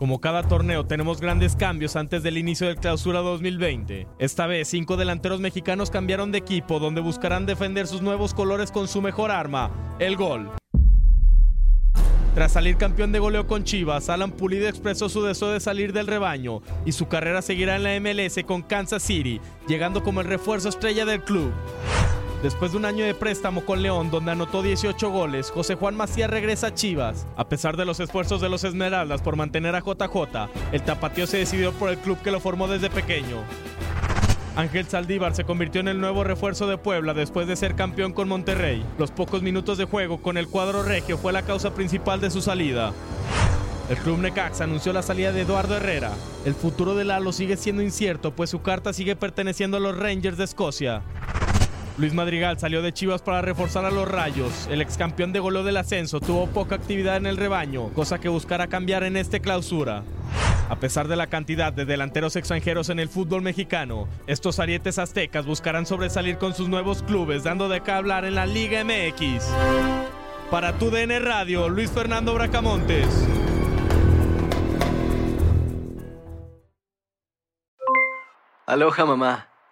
Como cada torneo tenemos grandes cambios antes del inicio del clausura 2020. Esta vez cinco delanteros mexicanos cambiaron de equipo donde buscarán defender sus nuevos colores con su mejor arma, el gol. Tras salir campeón de goleo con Chivas, Alan Pulido expresó su deseo de salir del rebaño y su carrera seguirá en la MLS con Kansas City, llegando como el refuerzo estrella del club. Después de un año de préstamo con León, donde anotó 18 goles, José Juan Macías regresa a Chivas. A pesar de los esfuerzos de los Esmeraldas por mantener a JJ, el tapatío se decidió por el club que lo formó desde pequeño. Ángel Saldívar se convirtió en el nuevo refuerzo de Puebla después de ser campeón con Monterrey. Los pocos minutos de juego con el cuadro regio fue la causa principal de su salida. El club Necaxa anunció la salida de Eduardo Herrera. El futuro de Lalo sigue siendo incierto, pues su carta sigue perteneciendo a los Rangers de Escocia. Luis Madrigal salió de Chivas para reforzar a los Rayos. El ex campeón de goleo del ascenso tuvo poca actividad en el rebaño, cosa que buscará cambiar en este clausura. A pesar de la cantidad de delanteros extranjeros en el fútbol mexicano, estos arietes aztecas buscarán sobresalir con sus nuevos clubes, dando de qué hablar en la Liga MX. Para tu DN Radio, Luis Fernando Bracamontes. Aloha mamá,